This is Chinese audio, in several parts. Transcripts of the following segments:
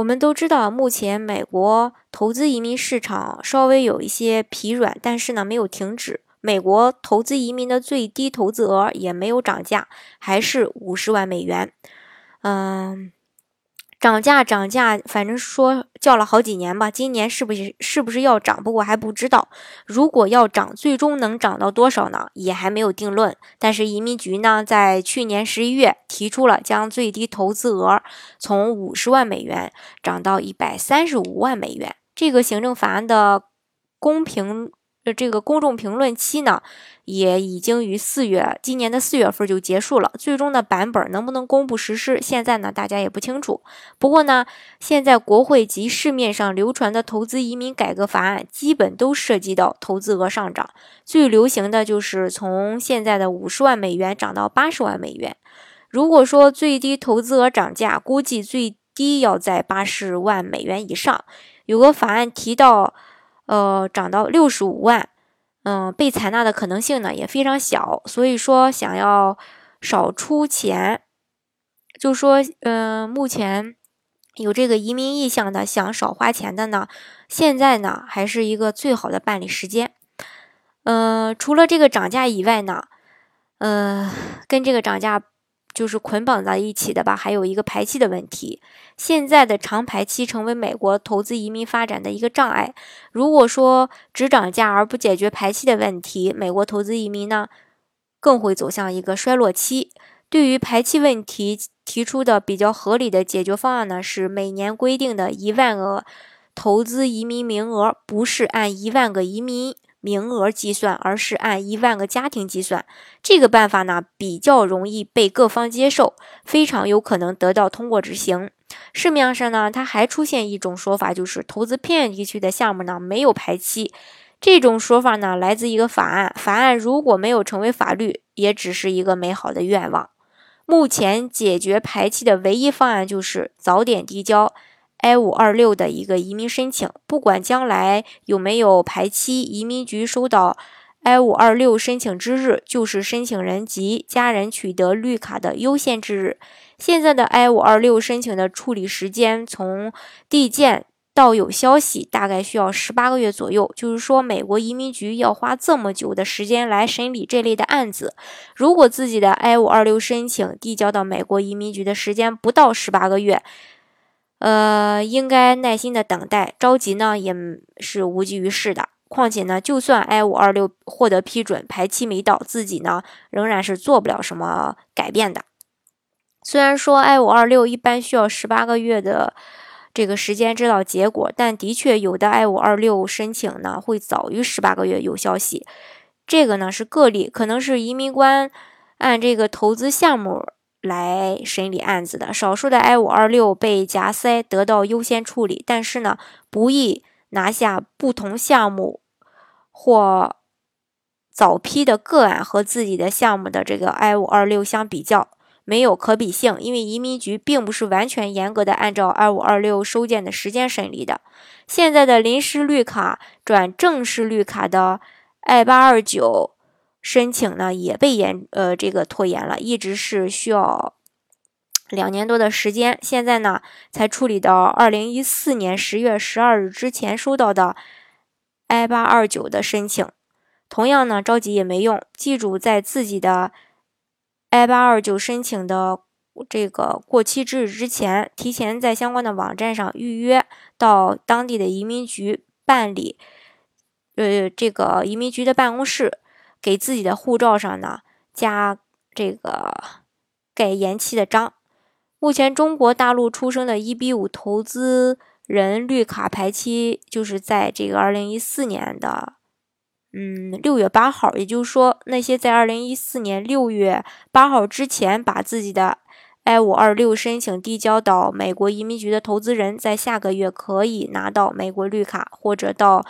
我们都知道，目前美国投资移民市场稍微有一些疲软，但是呢，没有停止。美国投资移民的最低投资额也没有涨价，还是五十万美元。嗯。涨价涨价，反正说叫了好几年吧，今年是不是是不是要涨？不过还不知道。如果要涨，最终能涨到多少呢？也还没有定论。但是移民局呢，在去年十一月提出了将最低投资额从五十万美元涨到一百三十五万美元。这个行政法案的公平。这个公众评论期呢，也已经于四月今年的四月份就结束了。最终的版本能不能公布实施，现在呢大家也不清楚。不过呢，现在国会及市面上流传的投资移民改革法案，基本都涉及到投资额上涨。最流行的就是从现在的五十万美元涨到八十万美元。如果说最低投资额涨价，估计最低要在八十万美元以上。有个法案提到。呃，涨到六十五万，嗯，被采纳的可能性呢也非常小。所以说，想要少出钱，就说，嗯，目前有这个移民意向的，想少花钱的呢，现在呢还是一个最好的办理时间。嗯，除了这个涨价以外呢，呃，跟这个涨价。就是捆绑在一起的吧，还有一个排期的问题。现在的长排期成为美国投资移民发展的一个障碍。如果说只涨价而不解决排期的问题，美国投资移民呢更会走向一个衰落期。对于排期问题提出的比较合理的解决方案呢，是每年规定的一万个投资移民名额，不是按一万个移民。名额计算，而是按一万个家庭计算。这个办法呢，比较容易被各方接受，非常有可能得到通过执行。市面上呢，它还出现一种说法，就是投资偏远地区的项目呢没有排期。这种说法呢，来自一个法案，法案如果没有成为法律，也只是一个美好的愿望。目前解决排期的唯一方案就是早点递交。I 五二六的一个移民申请，不管将来有没有排期，移民局收到 I 五二六申请之日，就是申请人及家人取得绿卡的优先之日。现在的 I 五二六申请的处理时间，从递件到有消息，大概需要十八个月左右。就是说，美国移民局要花这么久的时间来审理这类的案子。如果自己的 I 五二六申请递交到美国移民局的时间不到十八个月，呃，应该耐心的等待，着急呢也是无济于事的。况且呢，就算 I 五二六获得批准，排期没到，自己呢仍然是做不了什么改变的。虽然说 I 五二六一般需要十八个月的这个时间知道结果，但的确有的 I 五二六申请呢会早于十八个月有消息。这个呢是个例，可能是移民官按这个投资项目。来审理案子的少数的 I 五二六被夹塞得到优先处理，但是呢，不易拿下不同项目或早批的个案和自己的项目的这个 I 五二六相比较，没有可比性，因为移民局并不是完全严格的按照 I 五二六收件的时间审理的。现在的临时绿卡转正式绿卡的 I 八二九。申请呢也被延呃这个拖延了，一直是需要两年多的时间，现在呢才处理到二零一四年十月十二日之前收到的 I 八二九的申请，同样呢着急也没用，记住在自己的 I 八二九申请的这个过期之日之前，提前在相关的网站上预约到当地的移民局办理，呃这个移民局的办公室。给自己的护照上呢加这个盖延期的章。目前中国大陆出生的 EB 五投资人绿卡排期就是在这个二零一四年的嗯六月八号，也就是说那些在二零一四年六月八号之前把自己的 I 五二六申请递交到美国移民局的投资人，在下个月可以拿到美国绿卡，或者到。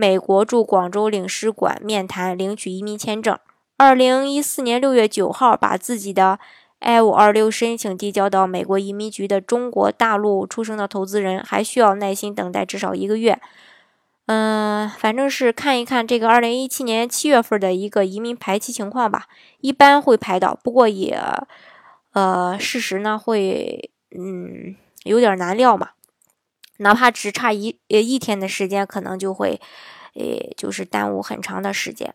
美国驻广州领事馆面谈领取移民签证。二零一四年六月九号，把自己的 I 五二六申请递交到美国移民局的中国大陆出生的投资人，还需要耐心等待至少一个月。嗯，反正是看一看这个二零一七年七月份的一个移民排期情况吧，一般会排到，不过也，呃，事实呢会，嗯，有点难料嘛，哪怕只差一呃一天的时间，可能就会，呃，就是耽误很长的时间。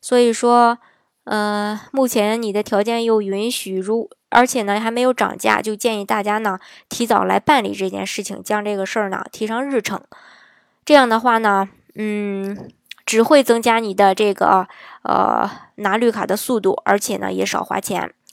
所以说，呃，目前你的条件又允许，如而且呢还没有涨价，就建议大家呢提早来办理这件事情，将这个事儿呢提上日程。这样的话呢，嗯，只会增加你的这个呃拿绿卡的速度，而且呢也少花钱。